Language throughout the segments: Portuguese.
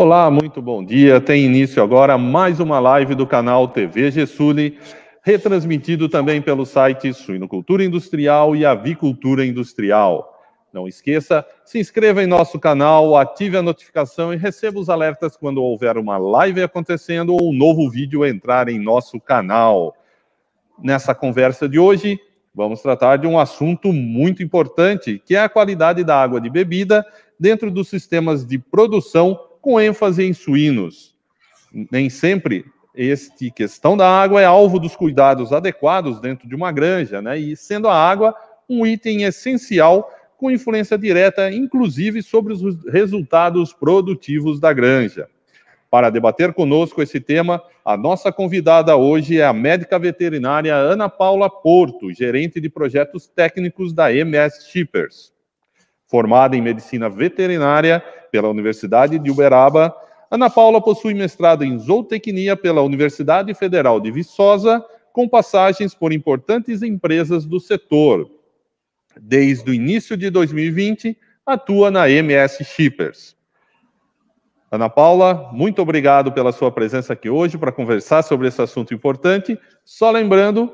Olá, muito bom dia. Tem início agora mais uma live do canal TV Gessuli, retransmitido também pelo site Suinocultura Industrial e Avicultura Industrial. Não esqueça, se inscreva em nosso canal, ative a notificação e receba os alertas quando houver uma live acontecendo ou um novo vídeo entrar em nosso canal. Nessa conversa de hoje, vamos tratar de um assunto muito importante, que é a qualidade da água de bebida dentro dos sistemas de produção com ênfase em suínos. Nem sempre este questão da água é alvo dos cuidados adequados dentro de uma granja, né? E sendo a água um item essencial com influência direta, inclusive, sobre os resultados produtivos da granja. Para debater conosco esse tema, a nossa convidada hoje é a médica veterinária Ana Paula Porto, gerente de projetos técnicos da MS Shippers. Formada em medicina veterinária pela Universidade de Uberaba, Ana Paula possui mestrado em zootecnia pela Universidade Federal de Viçosa, com passagens por importantes empresas do setor, Desde o início de 2020, atua na MS Shippers. Ana Paula, muito obrigado pela sua presença aqui hoje para conversar sobre esse assunto importante. Só lembrando,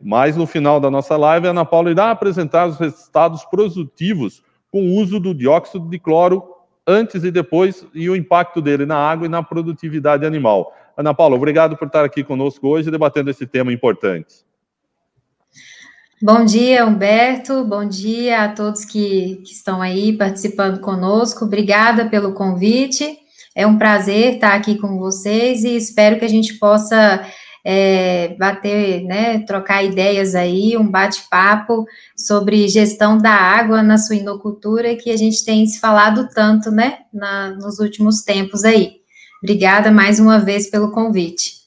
mais no final da nossa live, a Ana Paula irá apresentar os resultados produtivos com o uso do dióxido de cloro antes e depois e o impacto dele na água e na produtividade animal. Ana Paula, obrigado por estar aqui conosco hoje debatendo esse tema importante. Bom dia, Humberto. Bom dia a todos que, que, estão aí participando conosco. Obrigada pelo convite. É um prazer estar aqui com vocês e espero que a gente possa é, bater, né, trocar ideias aí, um bate-papo sobre gestão da água na suinocultura que a gente tem se falado tanto, né, na, nos últimos tempos aí. Obrigada mais uma vez pelo convite.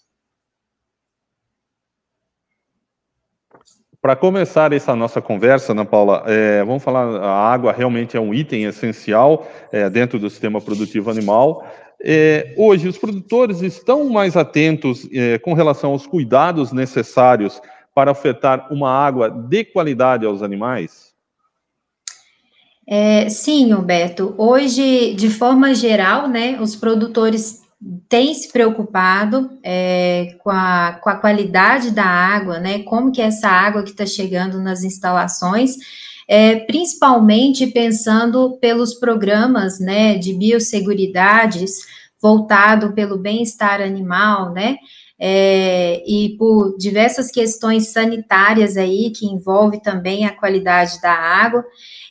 Para começar essa nossa conversa, Ana Paula, é, vamos falar, a água realmente é um item essencial é, dentro do sistema produtivo animal. É, hoje, os produtores estão mais atentos é, com relação aos cuidados necessários para ofertar uma água de qualidade aos animais? É, sim, Humberto. Hoje, de forma geral, né, os produtores tem se preocupado é, com, a, com a qualidade da água, né? Como que é essa água que está chegando nas instalações, é, principalmente pensando pelos programas, né, de biosseguridades voltado pelo bem-estar animal, né? É, e por diversas questões sanitárias aí que envolve também a qualidade da água.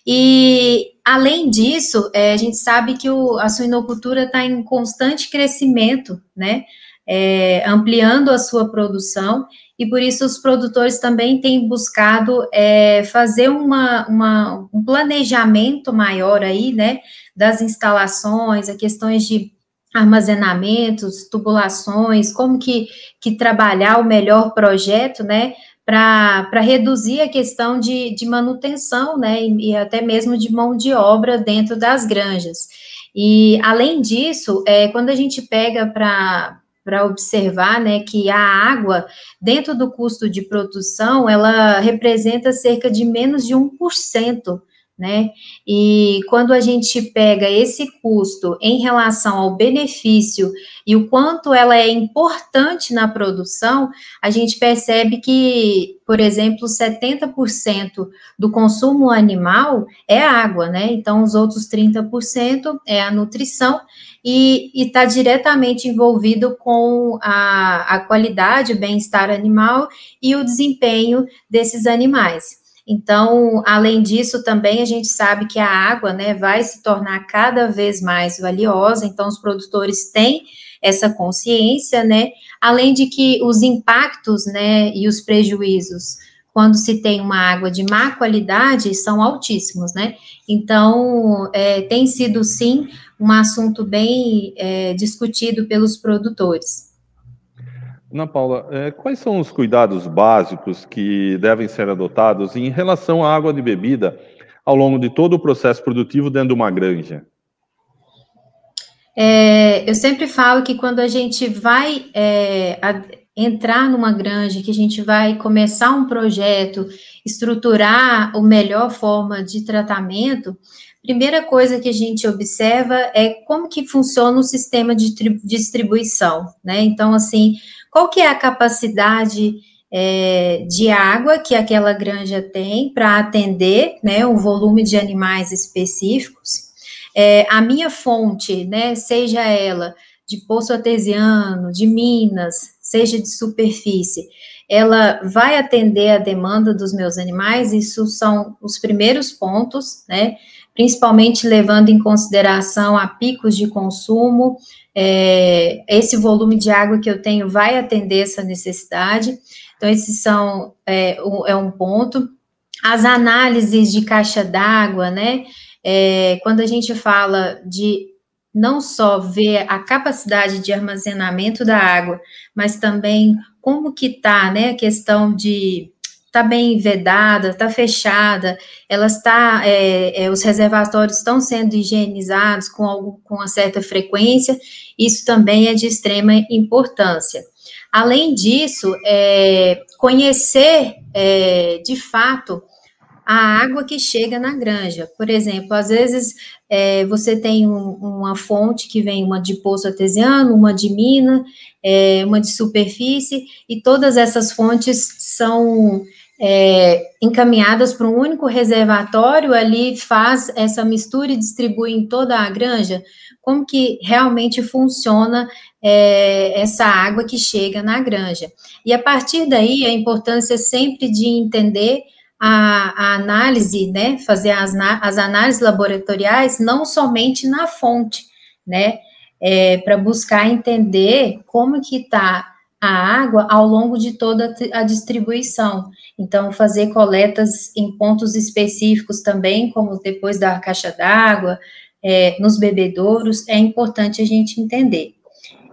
E, além disso, é, a gente sabe que o, a suinocultura está em constante crescimento, né? É, ampliando a sua produção, e por isso os produtores também têm buscado é, fazer uma, uma, um planejamento maior aí, né, das instalações, a questões de armazenamentos, tubulações, como que, que trabalhar o melhor projeto, né, para reduzir a questão de, de manutenção, né, e, e, até mesmo de mão de obra dentro das granjas. E, além disso, é, quando a gente pega para para observar, né, que a água, dentro do custo de produção, ela representa cerca de menos de 1%, né? E quando a gente pega esse custo em relação ao benefício e o quanto ela é importante na produção, a gente percebe que, por exemplo, 70% do consumo animal é água, né? Então, os outros 30% é a nutrição e está diretamente envolvido com a, a qualidade, o bem-estar animal e o desempenho desses animais. Então, além disso, também a gente sabe que a água, né, vai se tornar cada vez mais valiosa, então os produtores têm essa consciência, né, além de que os impactos, né, e os prejuízos quando se tem uma água de má qualidade são altíssimos, né? Então, é, tem sido sim um assunto bem é, discutido pelos produtores. Ana Paula, é, quais são os cuidados básicos que devem ser adotados em relação à água de bebida ao longo de todo o processo produtivo dentro de uma granja? É, eu sempre falo que quando a gente vai é, entrar numa granja, que a gente vai começar um projeto, estruturar a melhor forma de tratamento, primeira coisa que a gente observa é como que funciona o sistema de distribuição, né? Então, assim, qual que é a capacidade é, de água que aquela granja tem para atender, né, o volume de animais específicos. É, a minha fonte, né, seja ela de poço artesiano, de minas, seja de superfície, ela vai atender a demanda dos meus animais, isso são os primeiros pontos, né, principalmente levando em consideração a picos de consumo, é, esse volume de água que eu tenho vai atender essa necessidade. Então, esses são é, um, é um ponto. As análises de caixa d'água, né? É, quando a gente fala de não só ver a capacidade de armazenamento da água, mas também como que está, né, a questão de está bem vedada, está fechada, ela está, é, é, os reservatórios estão sendo higienizados com, algo, com uma certa frequência, isso também é de extrema importância. Além disso, é, conhecer é, de fato a água que chega na granja. Por exemplo, às vezes é, você tem um, uma fonte que vem uma de poço artesiano, uma de mina, é, uma de superfície, e todas essas fontes são é, encaminhadas para um único reservatório, ali faz essa mistura e distribui em toda a granja. Como que realmente funciona é, essa água que chega na granja? E a partir daí, a importância sempre de entender a, a análise, né, fazer as, as análises laboratoriais, não somente na fonte, né, é, para buscar entender como que está a água ao longo de toda a distribuição. Então, fazer coletas em pontos específicos também, como depois da caixa d'água, é, nos bebedouros, é importante a gente entender.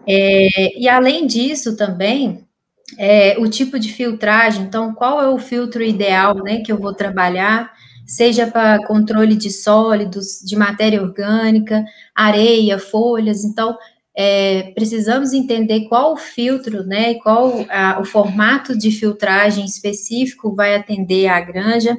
É, e além disso também, é, o tipo de filtragem, então, qual é o filtro ideal, né, que eu vou trabalhar, seja para controle de sólidos, de matéria orgânica, areia, folhas, então, é, precisamos entender qual o filtro, né, qual a, o formato de filtragem específico vai atender à granja,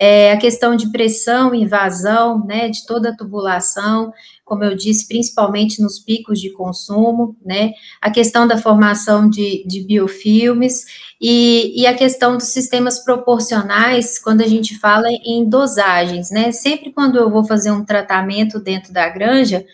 é, a questão de pressão vazão, né, de toda a tubulação, como eu disse, principalmente nos picos de consumo, né, a questão da formação de, de biofilmes e, e, a questão dos sistemas proporcionais, quando a gente fala em dosagens, né, sempre quando eu vou fazer um tratamento dentro da granja,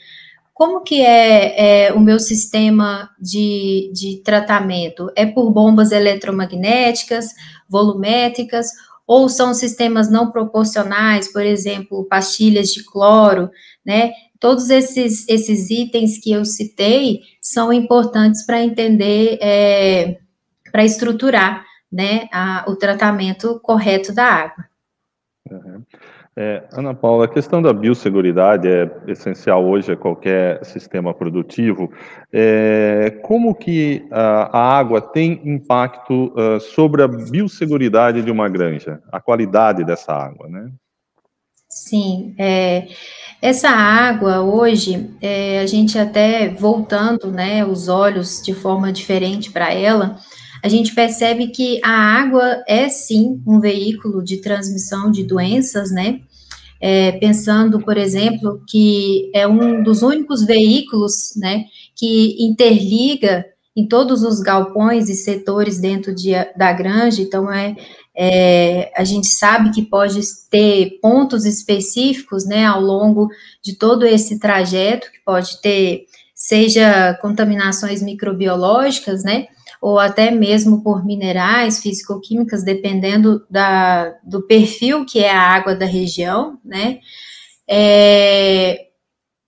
como que é, é, o meu sistema de, de tratamento? É por bombas eletromagnéticas, volumétricas, ou são sistemas não proporcionais, por exemplo, pastilhas de cloro, né? Todos esses, esses itens que eu citei são importantes para entender, é, para estruturar, né, a, o tratamento correto da água. Uhum. É, Ana Paula, a questão da biosseguridade é essencial hoje a qualquer sistema produtivo. É, como que a, a, água tem impacto uh, sobre a biosseguridade de uma granja, a qualidade dessa água, né? Sim, é, essa água hoje, é, a gente até voltando, né, os olhos de forma diferente para ela, a gente percebe que a água é sim um veículo de transmissão de doenças, né? É, pensando, por exemplo, que é um dos únicos veículos, né, que interliga em todos os galpões e setores dentro de, da granja, então é, é, a gente sabe que pode ter pontos específicos, né, ao longo de todo esse trajeto, que pode ter, seja contaminações microbiológicas, né, ou até mesmo por minerais, físico-químicas, dependendo da, do perfil que é a água da região, né? É,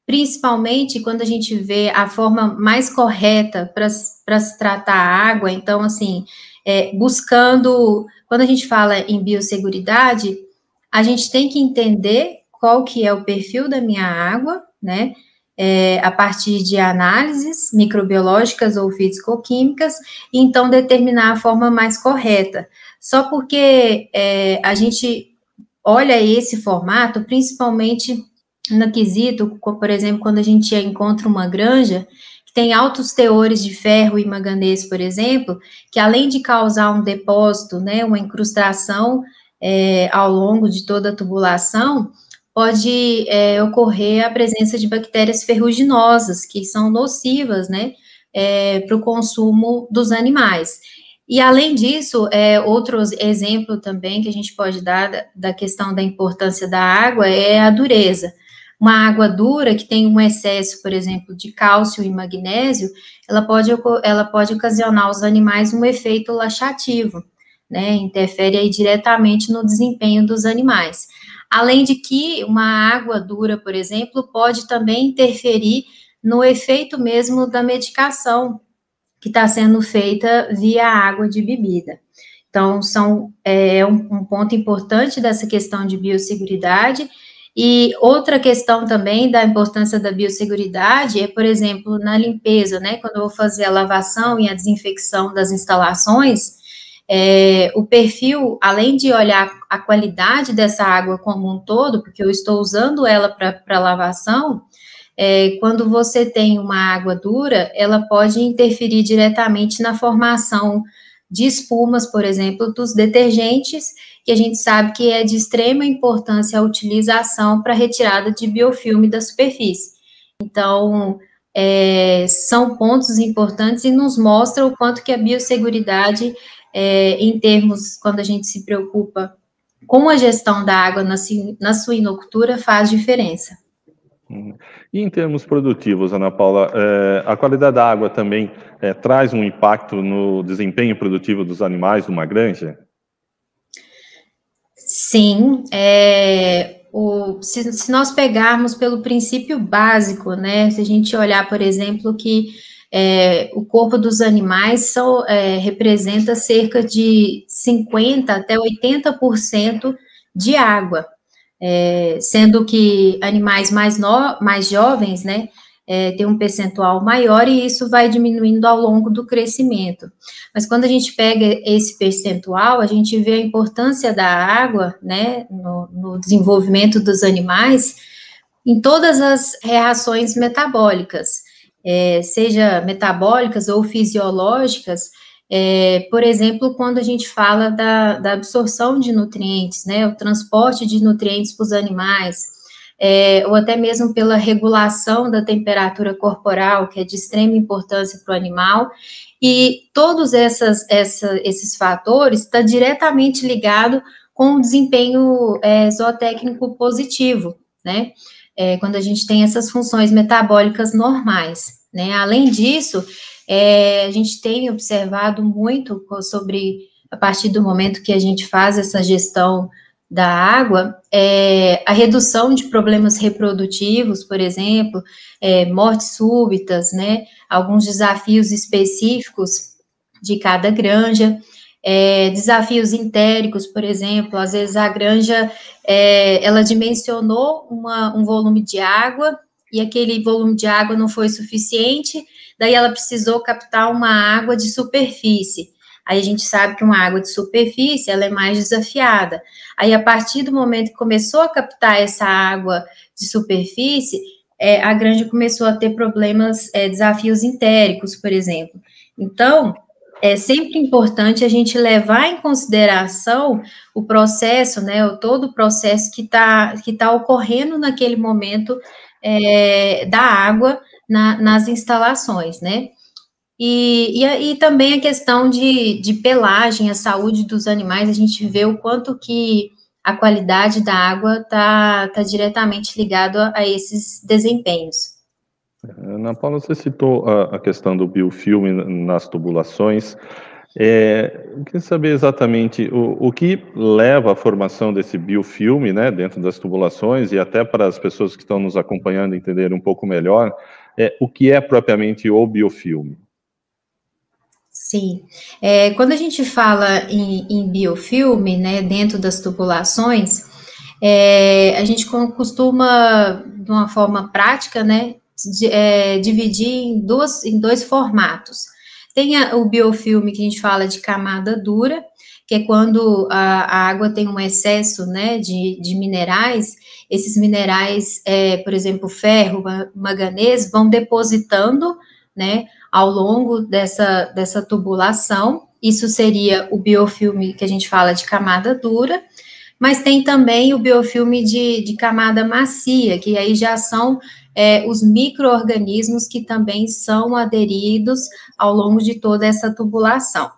principalmente quando a gente vê a forma mais correta para se tratar a água, então, assim, é, buscando, quando a gente fala em biosseguridade, a gente tem que entender qual que é o perfil da minha água, né? É, a partir de análises microbiológicas ou físico-químicas, e então determinar a forma mais correta. Só porque é, a gente olha esse formato, principalmente no quesito, por exemplo, quando a gente encontra uma granja que tem altos teores de ferro e manganês, por exemplo, que além de causar um depósito, né, uma incrustação é, ao longo de toda a tubulação, pode é, ocorrer a presença de bactérias ferruginosas, que são nocivas, né, é, para o consumo dos animais. E, além disso, é, outro exemplo também que a gente pode dar da, da questão da importância da água é a dureza. Uma água dura que tem um excesso, por exemplo, de cálcio e magnésio, ela pode, ela pode ocasionar aos animais um efeito laxativo, né? Interfere aí diretamente no desempenho dos animais. Além de que uma água dura, por exemplo, pode também interferir no efeito mesmo da medicação que está sendo feita via água de bebida. Então, são, é um, um ponto importante dessa questão de biosseguridade. E outra questão também da importância da biosseguridade é, por exemplo, na limpeza, né? Quando eu vou fazer a lavação e a desinfecção das instalações, é, o perfil, além de olhar a qualidade dessa água como um todo, porque eu estou usando ela para lavação, é, quando você tem uma água dura, ela pode interferir diretamente na formação de espumas, por exemplo, dos detergentes, que a gente sabe que é de extrema importância a utilização para retirada de biofilme da superfície. Então, é, são pontos importantes e nos mostram o quanto que a biosseguridade, é, em termos, quando a gente se preocupa com a gestão da água na, na suinocultura, faz diferença. Uhum. E em termos produtivos, Ana Paula, é, a qualidade da água também é, traz um impacto no desempenho produtivo dos animais numa granja? Sim, é, o, se, se, nós pegarmos pelo princípio básico, né, se a gente olhar, por exemplo, que é, o corpo dos animais só, é, representa cerca de 50% até 80% de água é, sendo que animais mais, no, mais jovens, né, é, tem um percentual maior e isso vai diminuindo ao longo do crescimento. Mas quando a gente pega esse percentual, a gente vê a importância da água, né, no, no desenvolvimento dos animais, em todas as reações metabólicas, é, seja metabólicas ou fisiológicas, é, por exemplo, quando a gente fala da, da, absorção de nutrientes, né, o transporte de nutrientes para os animais, é, ou até mesmo pela regulação da temperatura corporal, que é de extrema importância para o animal, e todos essas, essa, esses fatores estão tá diretamente ligados com o desempenho é, zootécnico positivo, né, é, quando a gente tem essas funções metabólicas normais, né, além disso, é, a gente tem observado muito sobre, a partir do momento que a gente faz essa gestão da água, é, a redução de problemas reprodutivos, por exemplo, é, mortes súbitas, né, alguns desafios específicos de cada granja, é, desafios entéricos, por exemplo, às vezes a granja, é, ela dimensionou uma, um volume de água, e aquele volume de água não foi suficiente, daí ela precisou captar uma água de superfície. Aí a gente sabe que uma água de superfície ela é mais desafiada. Aí a partir do momento que começou a captar essa água de superfície, é, a granja começou a ter problemas, é, desafios entéricos, por exemplo. Então, é sempre importante a gente levar em consideração o processo, né, todo o processo que está que tá ocorrendo naquele momento é, da água na, nas instalações, né? E, e, e, também a questão de, de pelagem, a saúde dos animais, a gente vê o quanto que a qualidade da água está tá diretamente ligado a, esses desempenhos. Ana Paula, você citou a, a questão do biofilme nas tubulações. É, eu queria saber exatamente o, o que leva à formação desse biofilme né, dentro das tubulações e até para as pessoas que estão nos acompanhando entender um pouco melhor é, o que é propriamente o biofilme. Sim, é, quando a gente fala em, em, biofilme, né, dentro das tubulações, é, a gente costuma, de uma forma prática, né, é, dividir em, duas, em dois formatos. Tem a, o biofilme que a gente fala de camada dura, que é quando a, a água tem um excesso né, de, de minerais, esses minerais, é, por exemplo, ferro, manganês, vão depositando né, ao longo dessa, dessa tubulação. Isso seria o biofilme que a gente fala de camada dura, mas tem também o biofilme de, de camada macia, que aí já são é, os micro-organismos que também são aderidos ao longo de toda essa tubulação.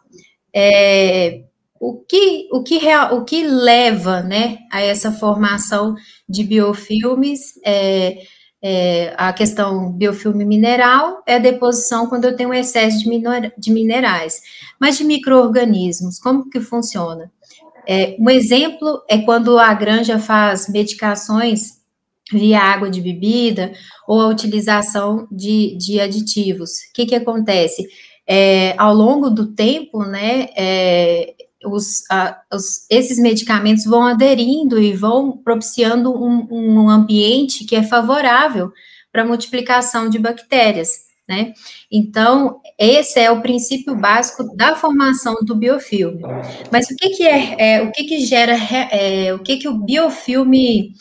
É, o que, o, que o que leva né, a essa formação de biofilmes é, é, a questão biofilme mineral é a deposição quando eu tenho excesso de, de minerais. Mas de micro-organismos, como que funciona? É, um exemplo é quando a granja faz medicações via água de bebida ou a utilização de, de aditivos. O que, que acontece? É, ao longo do tempo, né, é, os, a, os, esses medicamentos vão aderindo e vão propiciando um, um ambiente que é favorável para a multiplicação de bactérias, né? Então, esse é o princípio básico da formação do biofilme. Mas o que, que é, é o que, que gera, é, o que, que o biofilme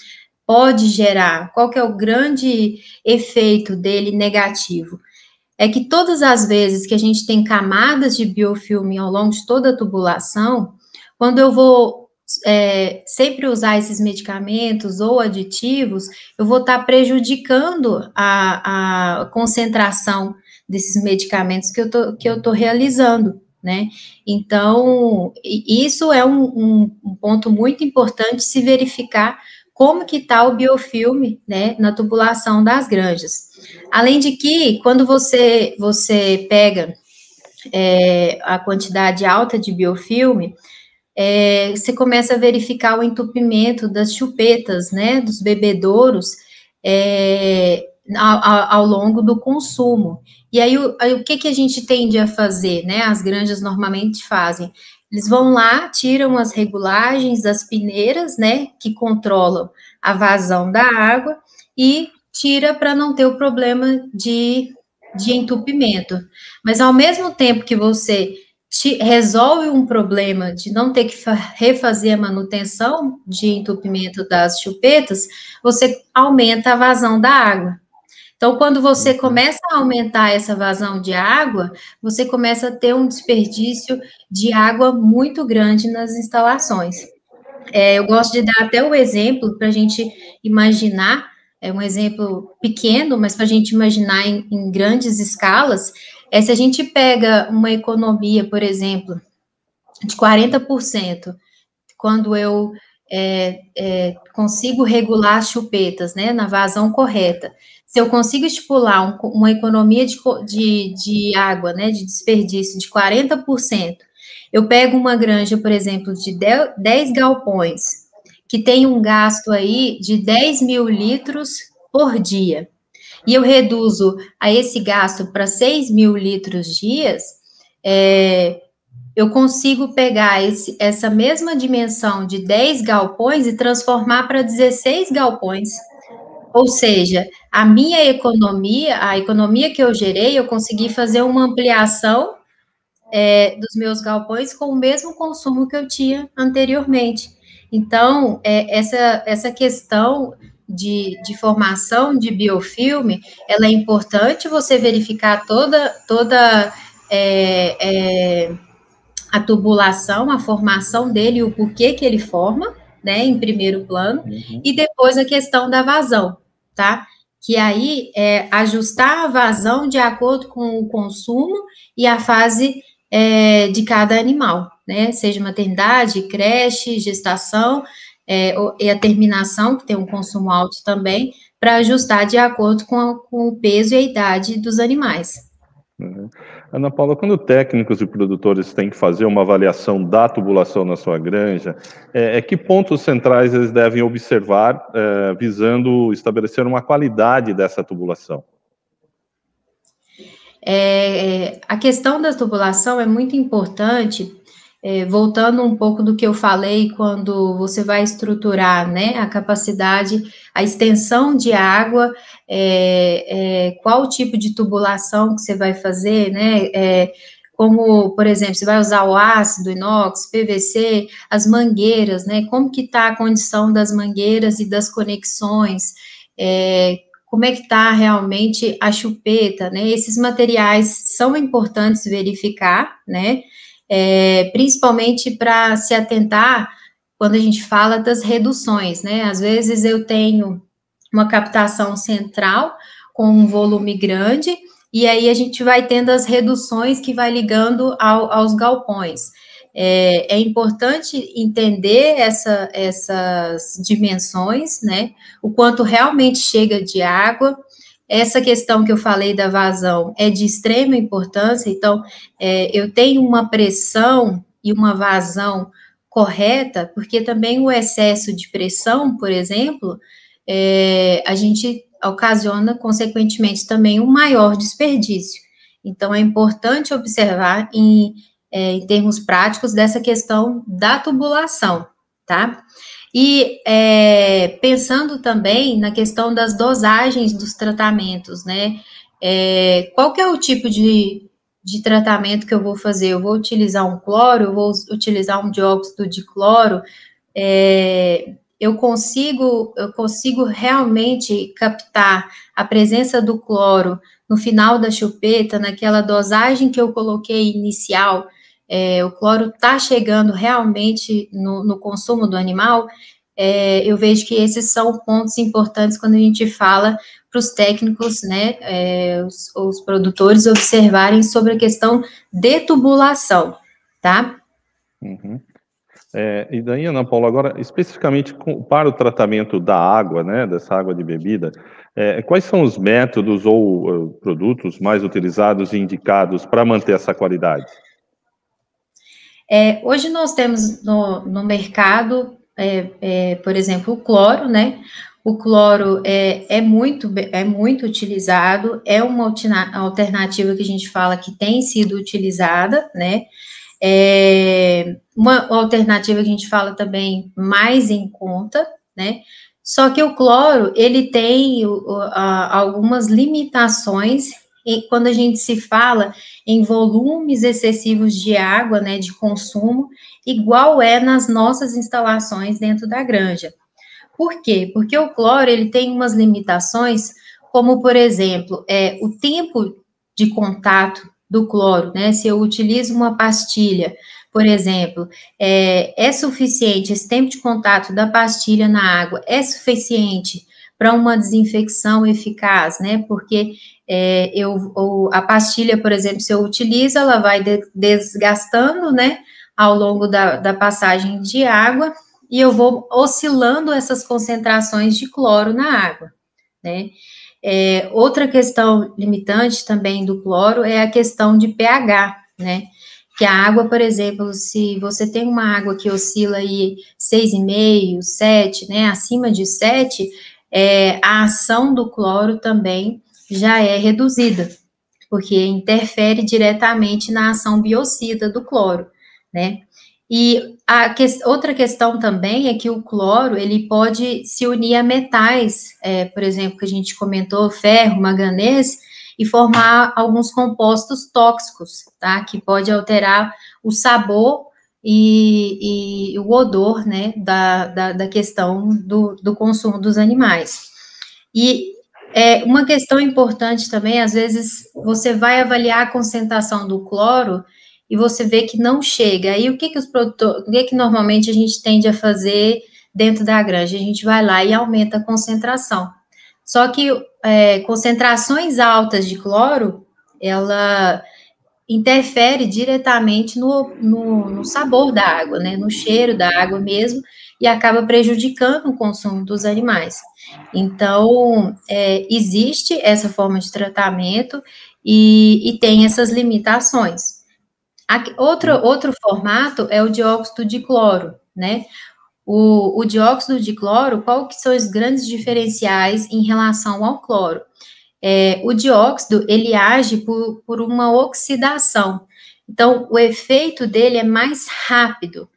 pode gerar? Qual que é o grande efeito dele negativo? é que todas as vezes que a gente tem camadas de biofilme ao longo de toda a tubulação, quando eu vou é, sempre usar esses medicamentos ou aditivos, eu vou estar tá prejudicando a, a concentração desses medicamentos que eu tô, que eu tô realizando, né? Então, isso é um, um, um ponto muito importante se verificar como que está o biofilme, né, na tubulação das granjas. Além de que, quando você, você pega é, a quantidade alta de biofilme, é, você começa a verificar o entupimento das chupetas, né, dos bebedouros, é, ao, ao, longo do consumo. E aí, o, aí, o que, que a gente tende a fazer, né, as granjas normalmente fazem? Eles vão lá, tiram as regulagens das peneiras, né, que controlam a vazão da água e tira para não ter o problema de, de entupimento. Mas ao mesmo tempo que você resolve um problema de não ter que refazer a manutenção de entupimento das chupetas, você aumenta a vazão da água. Então, quando você uhum. começa a aumentar essa vazão de água, você começa a ter um desperdício de água muito grande nas instalações. É, eu gosto de dar até o exemplo para a gente imaginar, é um exemplo pequeno, mas para a gente imaginar em, em grandes escalas, é se a gente pega uma economia, por exemplo, de 40%, quando eu é, é, consigo regular as chupetas, né, na vazão correta, se eu consigo estipular um, uma economia de, de, de, água, né, de desperdício de 40%, eu pego uma granja, por exemplo, de 10 galpões, que tem um gasto aí de 10 mil litros por dia, e eu reduzo a esse gasto para 6 mil litros dias, é, eu consigo pegar esse, essa mesma dimensão de 10 galpões e transformar para 16 galpões. Ou seja, a minha economia, a economia que eu gerei, eu consegui fazer uma ampliação é, dos meus galpões com o mesmo consumo que eu tinha anteriormente. Então, é, essa, essa questão de, de, formação de biofilme, ela é importante você verificar toda, toda é, é, a tubulação, a formação dele, o porquê que ele forma, né, em primeiro plano, uhum. e depois a questão da vazão, tá? Que aí é ajustar a vazão de acordo com o consumo e a fase é, de cada animal, né? Seja maternidade, creche, gestação é, e a terminação, que tem um consumo alto também, para ajustar de acordo com, com, o peso e a idade dos animais. Uhum. Ana Paula, quando técnicos e produtores têm que fazer uma avaliação da tubulação na sua granja, é, é que pontos centrais eles devem observar é, visando estabelecer uma qualidade dessa tubulação? É, a questão da tubulação é muito importante, é, voltando um pouco do que eu falei quando você vai estruturar né, a capacidade, a extensão de água é, é, qual tipo de tubulação que você vai fazer, né? É, como, por exemplo, você vai usar o ácido, inox, PVC, as mangueiras, né? Como que está a condição das mangueiras e das conexões? É, como é que está realmente a chupeta, né? Esses materiais são importantes verificar, né? É, principalmente para se atentar quando a gente fala das reduções, né? Às vezes eu tenho uma captação central com um volume grande, e aí a gente vai tendo as reduções que vai ligando ao, aos galpões. É, é, importante entender essa, essas dimensões, né? O quanto realmente chega de água. Essa questão que eu falei da vazão é de extrema importância, então, é, eu tenho uma pressão e uma vazão correta, porque também o excesso de pressão, por exemplo, é, a gente ocasiona, consequentemente, também um maior desperdício. Então, é importante observar em é, em termos práticos, dessa questão da tubulação, tá? E é, pensando também na questão das dosagens dos tratamentos, né? É, qual que é o tipo de, de tratamento que eu vou fazer? Eu vou utilizar um cloro, eu vou utilizar um dióxido de cloro, é, eu consigo, eu consigo realmente captar a presença do cloro no final da chupeta, naquela dosagem que eu coloquei inicial, é, o cloro está chegando realmente no, no, consumo do animal, é, eu vejo que esses são pontos importantes quando a gente fala para os técnicos, né, é, os, os, produtores observarem sobre a questão de tubulação, tá? Uhum. É, e daí, Ana Paula, agora, especificamente com, para o tratamento da água, né, dessa água de bebida, é, quais são os métodos ou uh, produtos mais utilizados e indicados para manter essa qualidade? É, hoje nós temos no, no mercado, é, é, por exemplo, o cloro, né? O cloro é, é, muito, é muito utilizado, é uma alternativa que a gente fala que tem sido utilizada, né? É uma alternativa que a gente fala também mais em conta, né? Só que o cloro, ele tem algumas limitações e quando a gente se fala em volumes excessivos de água, né, de consumo, igual é nas nossas instalações dentro da granja. Por quê? Porque o cloro ele tem umas limitações, como por exemplo, é o tempo de contato do cloro, né? Se eu utilizo uma pastilha, por exemplo, é, é suficiente esse tempo de contato da pastilha na água é suficiente para uma desinfecção eficaz, né? Porque é, eu, a pastilha, por exemplo, se eu utilizo, ela vai de, desgastando, né, ao longo da, da passagem de água, e eu vou oscilando essas concentrações de cloro na água, né. É, outra questão limitante também do cloro é a questão de pH, né, que a água, por exemplo, se você tem uma água que oscila aí 6,5, 7, né, acima de 7, é, a ação do cloro também já é reduzida, porque interfere diretamente na ação biocida do cloro, né? E que, outra questão também é que o cloro ele pode se unir a metais, é, por exemplo, que a gente comentou, ferro, manganês, e formar alguns compostos tóxicos, tá? Que pode alterar o sabor e, e o odor, né, da, da, da questão do, do consumo dos animais. E é, uma questão importante também, às vezes, você vai avaliar a concentração do cloro e você vê que não chega. Aí o que, que os produtores, o que, que normalmente a gente tende a fazer dentro da granja? A gente vai lá e aumenta a concentração. Só que é, concentrações altas de cloro, ela interfere diretamente no, no, no, sabor da água, né, no cheiro da água mesmo, e acaba prejudicando o consumo dos animais. Então, é, existe essa forma de tratamento e, e tem essas limitações. Aqui, outro, outro formato é o dióxido de cloro, né? O, o dióxido de cloro, qual que são os grandes diferenciais em relação ao cloro? É, o dióxido, ele age por, por uma oxidação. Então, o efeito dele é mais rápido.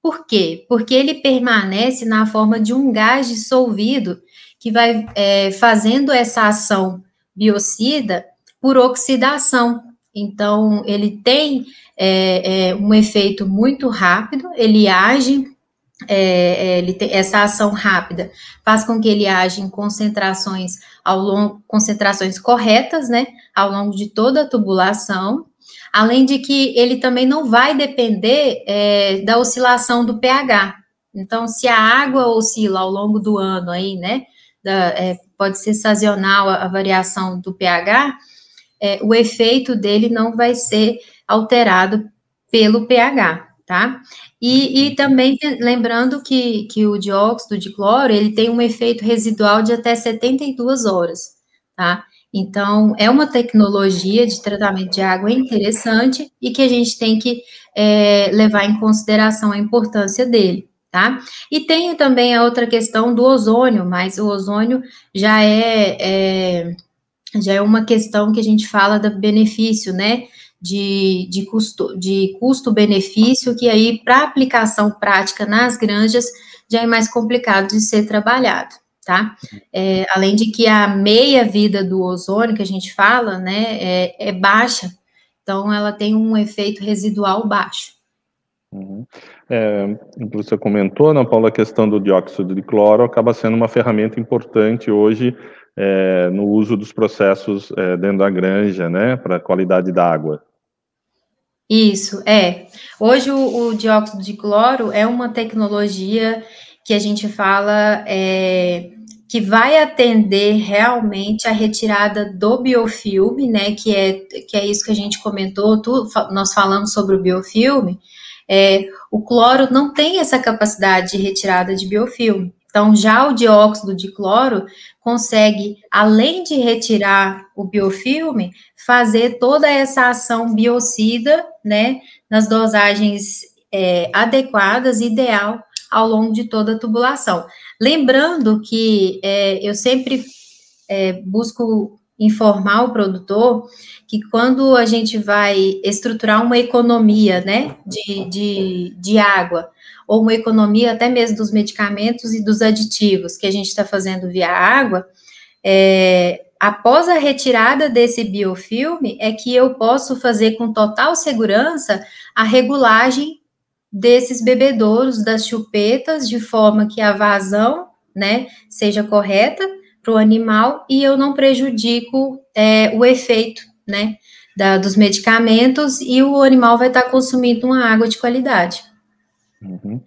Por quê? Porque ele permanece na forma de um gás dissolvido que vai é, fazendo essa ação biocida por oxidação. Então, ele tem é, é, um efeito muito rápido, ele age é, é, ele tem, essa ação rápida faz com que ele age em concentrações ao longo, concentrações corretas, né, ao longo de toda a tubulação, além de que ele também não vai depender é, da oscilação do pH. Então, se a água oscila ao longo do ano aí, né, da, é, pode ser sazonal a, a variação do pH, é, o efeito dele não vai ser alterado pelo pH, tá? E, e, também lembrando que, que o dióxido de cloro, ele tem um efeito residual de até 72 horas, tá? Então, é uma tecnologia de tratamento de água interessante e que a gente tem que é, levar em consideração a importância dele, tá? E tem também a outra questão do ozônio, mas o ozônio já é, é já é uma questão que a gente fala do benefício, né? De, de custo de custo-benefício, que aí, para aplicação prática nas granjas, já é mais complicado de ser trabalhado tá? É, além de que a meia-vida do ozônio, que a gente fala, né, é, é, baixa, então ela tem um efeito residual baixo. Uhum. É, você comentou, Ana Paula, a questão do dióxido de cloro acaba sendo uma ferramenta importante hoje é, no uso dos processos é, dentro da granja, né, para a qualidade da água. Isso, é. Hoje o, o dióxido de cloro é uma tecnologia que a gente fala é, que vai atender realmente a retirada do biofilme, né, que é, que é isso que a gente comentou, tu, nós falamos sobre o biofilme, é, o cloro não tem essa capacidade de retirada de biofilme. Então, já o dióxido de cloro consegue, além de retirar o biofilme, fazer toda essa ação biocida, né, nas dosagens é, adequadas, ideal ao longo de toda a tubulação. Lembrando que é, eu sempre é, busco informar o produtor que quando a gente vai estruturar uma economia, né, de, de, de água, ou uma economia até mesmo dos medicamentos e dos aditivos que a gente está fazendo via água, é, após a retirada desse biofilme, é que eu posso fazer com total segurança a regulagem desses bebedouros, das chupetas, de forma que a vazão, né, seja correta para o animal e eu não prejudico é, o efeito, né, da, dos medicamentos e o animal vai estar consumindo uma água de qualidade. Uhum.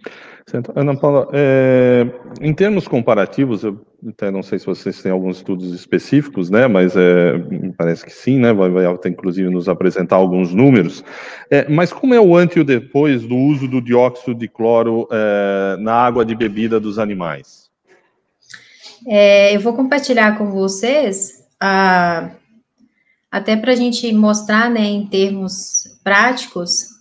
Ana Paula, é, em termos comparativos, eu até não sei se vocês têm alguns estudos específicos, né, mas é, parece que sim, né, vai, vai até inclusive nos apresentar alguns números, é, mas como é o antes e o depois do uso do dióxido de cloro é, na água de bebida dos animais? É, eu vou compartilhar com vocês, a, até para a gente mostrar, né, em termos práticos,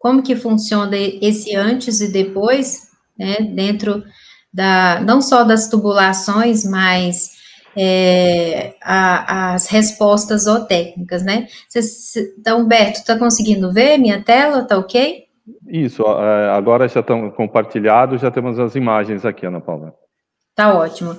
como que funciona esse antes e depois, né, dentro da, não só das tubulações, mas é, a, as respostas zootécnicas, né? Então, Humberto, está conseguindo ver minha tela? Tá ok? Isso, agora já estão compartilhados, já temos as imagens aqui, Ana Paula. Tá ótimo.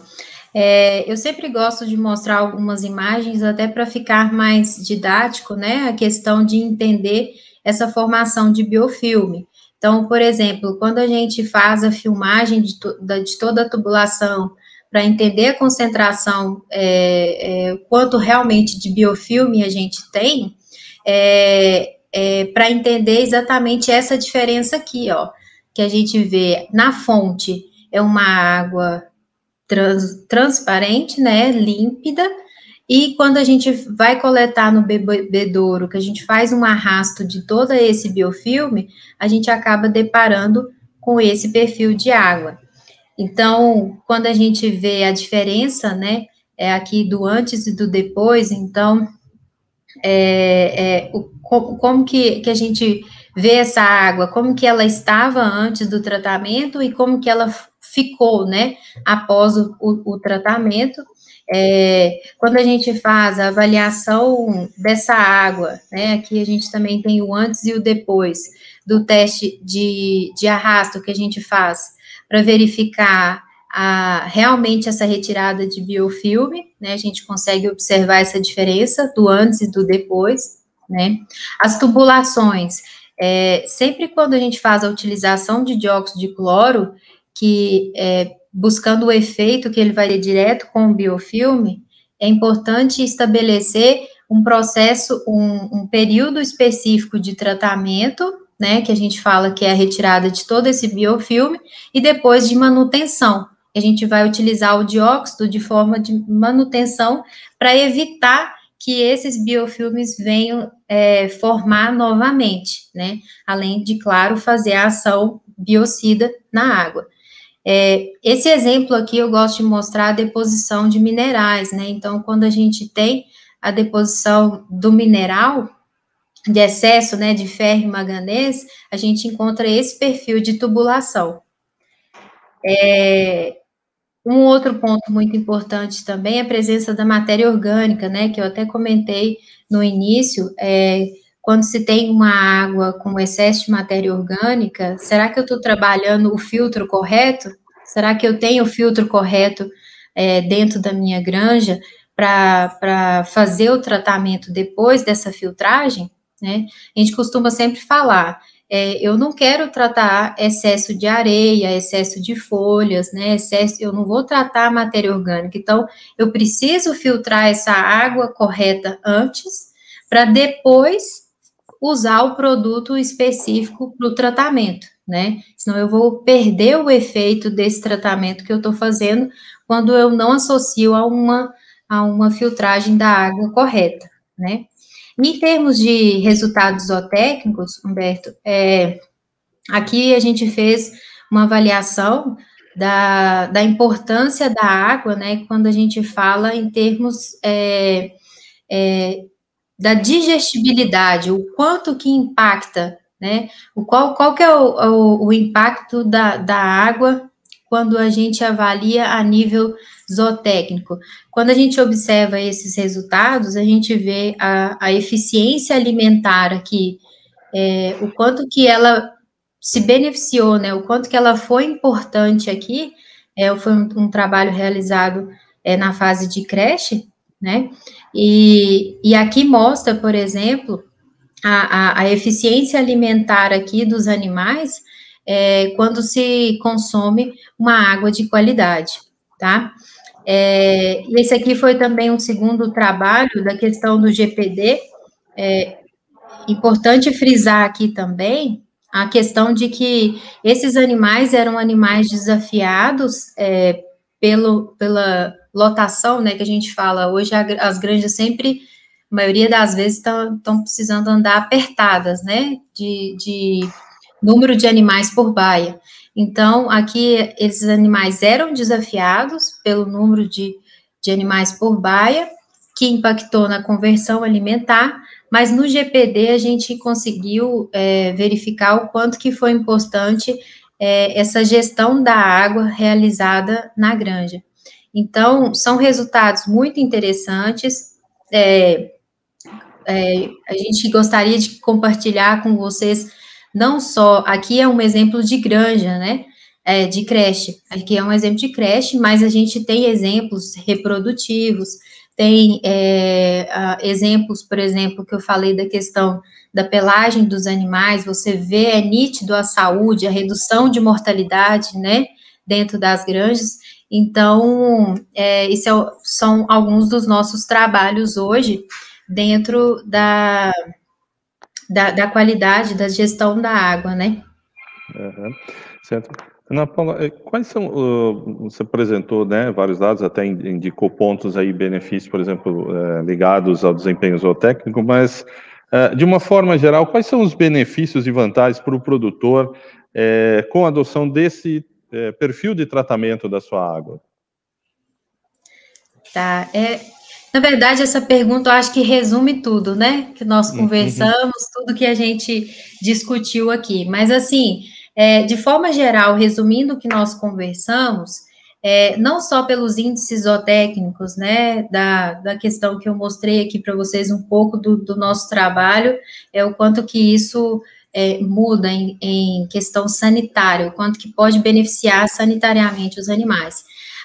É, eu sempre gosto de mostrar algumas imagens, até para ficar mais didático, né? A questão de entender essa formação de biofilme. Então, por exemplo, quando a gente faz a filmagem de, to de toda a tubulação para entender a concentração, é, é, quanto realmente de biofilme a gente tem, é, é para entender exatamente essa diferença aqui, ó, que a gente vê na fonte é uma água trans, transparente, né, límpida, e quando a gente vai coletar no bebedouro, que a gente faz um arrasto de todo esse biofilme, a gente acaba deparando com esse perfil de água. Então, quando a gente vê a diferença, né, é aqui do antes e do depois, então, é, é, o, como que, que a gente vê essa água, como que ela estava antes do tratamento e como que ela ficou, né, após o, o, o tratamento, é, quando a gente faz a avaliação dessa água, né, aqui a gente também tem o antes e o depois do teste de, de arrasto que a gente faz para verificar a, realmente essa retirada de biofilme, né, a gente consegue observar essa diferença do antes e do depois, né, as tubulações, É, sempre quando a gente faz a utilização de dióxido de cloro, que é, buscando o efeito que ele vai ter direto com o biofilme, é importante estabelecer um processo, um, um período específico de tratamento, né, que a gente fala que é a retirada de todo esse biofilme, e depois de manutenção. A gente vai utilizar o dióxido de forma de manutenção para evitar que esses biofilmes venham é, formar novamente, né? Além de, claro, fazer a ação biocida na água. É, esse exemplo aqui eu gosto de mostrar a deposição de minerais, né? Então, quando a gente tem a deposição do mineral, de excesso, né, de ferro e manganês, a gente encontra esse perfil de tubulação. É, um outro ponto muito importante também é a presença da matéria orgânica, né, que eu até comentei no início, é, quando se tem uma água com excesso de matéria orgânica, será que eu estou trabalhando o filtro correto? Será que eu tenho o filtro correto é, dentro da minha granja para fazer o tratamento depois dessa filtragem? Né? A gente costuma sempre falar, é, eu não quero tratar excesso de areia, excesso de folhas, né? Excesso, eu não vou tratar a matéria orgânica. Então, eu preciso filtrar essa água correta antes, para depois usar o produto específico para o tratamento, né? Senão eu vou perder o efeito desse tratamento que eu estou fazendo quando eu não associo a uma, a uma filtragem da água correta, né? Em termos de resultados zootécnicos, Humberto, é, aqui a gente fez uma avaliação da, da importância da água, né, quando a gente fala em termos é, é, da digestibilidade, o quanto que impacta, né, o qual, qual que é o, o, o impacto da, da água quando a gente avalia a nível zootécnico. Quando a gente observa esses resultados, a gente vê a, a eficiência alimentar aqui, é, o quanto que ela se beneficiou, né, o quanto que ela foi importante aqui, é, foi um, um trabalho realizado é, na fase de creche, né, e, e aqui mostra, por exemplo, a, a, a eficiência alimentar aqui dos animais, é, quando se consome uma água de qualidade, tá? É, esse aqui foi também um segundo trabalho da questão do GPD. É, importante frisar aqui também a questão de que esses animais eram animais desafiados é, pelo, pela lotação, né, que a gente fala, hoje as granjas sempre, a maioria das vezes, estão precisando andar apertadas, né, de, de número de animais por baia. Então, aqui, esses animais eram desafiados pelo número de, de animais por baia, que impactou na conversão alimentar, mas no GPD a gente conseguiu é, verificar o quanto que foi importante é, essa gestão da água realizada na granja. Então, são resultados muito interessantes. É, é, a gente gostaria de compartilhar com vocês não só, aqui é um exemplo de granja, né, é, de creche, aqui é um exemplo de creche, mas a gente tem exemplos reprodutivos, tem é, exemplos, por exemplo, que eu falei da questão da pelagem dos animais, você vê, é nítido a saúde, a redução de mortalidade, né, dentro das granjas, então, é, isso é, são alguns dos nossos trabalhos hoje dentro da, da, da qualidade da gestão da água, né? Uhum. Certo. Ana Paula, eh, quais são, uh, você apresentou né, vários dados, até indicou pontos aí, benefícios, por exemplo, uh, ligados ao desempenho zootécnico, mas, uh, de uma forma geral, quais são os benefícios e vantagens para o produtor com a adoção desse perfil de tratamento da sua água? Tá, é, na verdade, essa pergunta eu acho que resume tudo, né? Que nós uhum. conversamos, tudo que a gente discutiu aqui. Mas, assim, é, de forma geral, resumindo o que nós conversamos, é, não só pelos índices zootécnicos, né, da, da questão que eu mostrei aqui para vocês um pouco do, do, nosso trabalho, é o quanto que isso é, muda em, em questão sanitária, o quanto que pode beneficiar sanitariamente os animais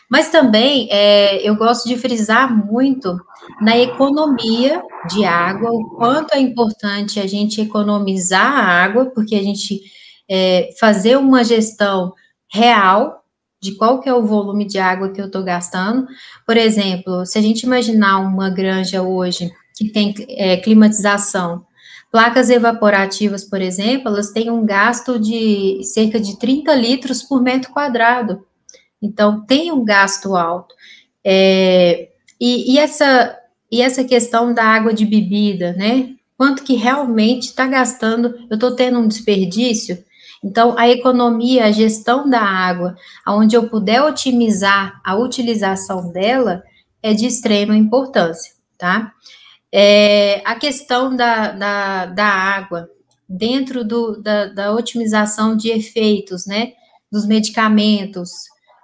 Mas também é, eu gosto de frisar muito na economia de água, o quanto é importante a gente economizar a água, porque a gente é, fazer uma gestão real de qual que é o volume de água que eu estou gastando. Por exemplo, se a gente imaginar uma granja hoje que tem é, climatização, placas evaporativas, por exemplo, elas têm um gasto de cerca de 30 litros por metro quadrado. Então, tem um gasto alto. É, e, e, essa, e essa questão da água de bebida, né? Quanto que realmente está gastando? Eu estou tendo um desperdício? Então, a economia, a gestão da água, onde eu puder otimizar a utilização dela, é de extrema importância, tá? É, a questão da, da, da água, dentro do, da, da otimização de efeitos, né? Dos medicamentos,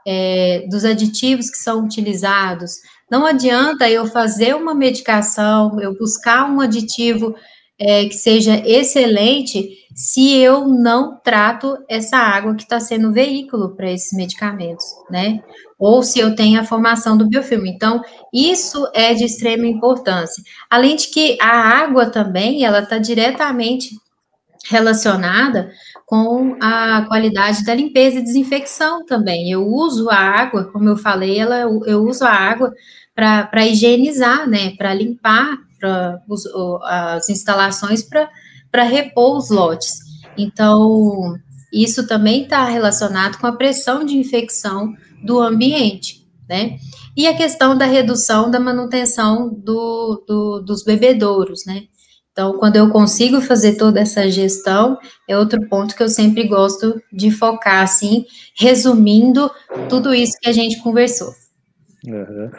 é, dos aditivos que são utilizados. Não adianta eu fazer uma medicação, eu buscar um aditivo é, que seja excelente, se eu não trato essa água que está sendo veículo para esses medicamentos, né? Ou se eu tenho a formação do biofilme. Então, isso é de extrema importância. Além de que a água também, ela está diretamente relacionada com a qualidade da limpeza e desinfecção também. Eu uso a água, como eu falei, ela, eu uso a água para higienizar, né, para limpar os, as instalações para repor os lotes. Então, isso também está relacionado com a pressão de infecção do ambiente, né? E a questão da redução da manutenção do, do, dos bebedouros, né? Então, quando eu consigo fazer toda essa gestão, é outro ponto que eu sempre gosto de focar, assim, resumindo tudo isso que a gente conversou. Uhum.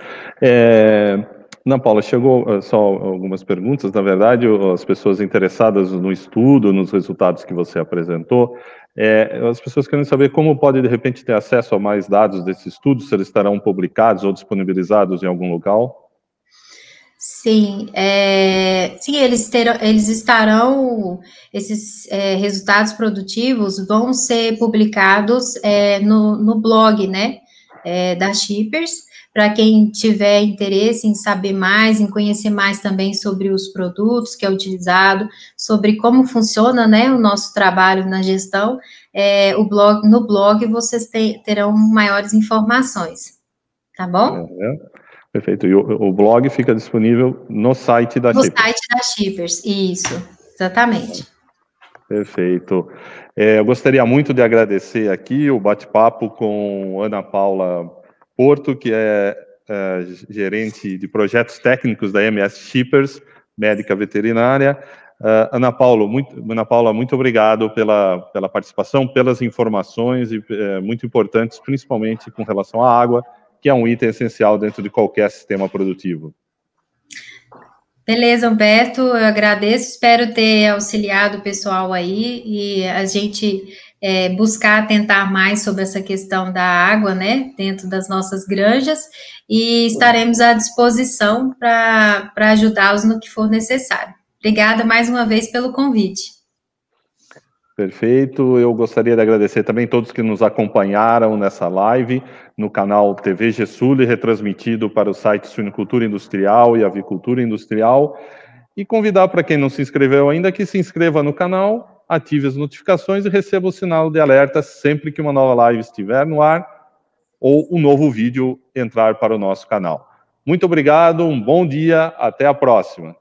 É, Ana Paula, chegou uh, só algumas perguntas. Na verdade, as pessoas interessadas no estudo, nos resultados que você apresentou, é, as pessoas querem saber como pode, de repente, ter acesso a mais dados desse estudo, se eles estarão publicados ou disponibilizados em algum local. Sim, é, sim, eles, terão, eles estarão, esses é, resultados produtivos vão ser publicados é, no, no blog, né, é, da Shippers, para quem tiver interesse em saber mais, em conhecer mais também sobre os produtos que é utilizado, sobre como funciona, né, o nosso trabalho na gestão, é, o blog, no blog vocês te, terão maiores informações, tá bom? É. Perfeito. E o, o, blog fica disponível no site da No Shippers. site da Shippers, isso, exatamente. Perfeito. É, eu gostaria muito de agradecer aqui o bate-papo com Ana Paula Porto, que é, é, gerente de projetos técnicos da MS Shippers, médica veterinária. Uh, Ana Paula, muito, Ana Paula, muito obrigado pela, pela participação, pelas informações e é, muito importantes, principalmente com relação à água que é um item essencial dentro de qualquer sistema produtivo. Beleza, Humberto, eu agradeço, espero ter auxiliado o pessoal aí e a gente é, buscar tentar mais sobre essa questão da água, né, dentro das nossas granjas e estaremos à disposição para ajudá-los no que for necessário. Obrigada mais uma vez pelo convite. Perfeito. Eu gostaria de agradecer também todos que nos acompanharam nessa live no canal TV Gesule, retransmitido para o site Suinocultura Industrial e Avicultura Industrial. E convidar para quem não se inscreveu ainda que se inscreva no canal, ative as notificações e receba o sinal de alerta sempre que uma nova live estiver no ar ou um novo vídeo entrar para o nosso canal. Muito obrigado, um bom dia, até a próxima.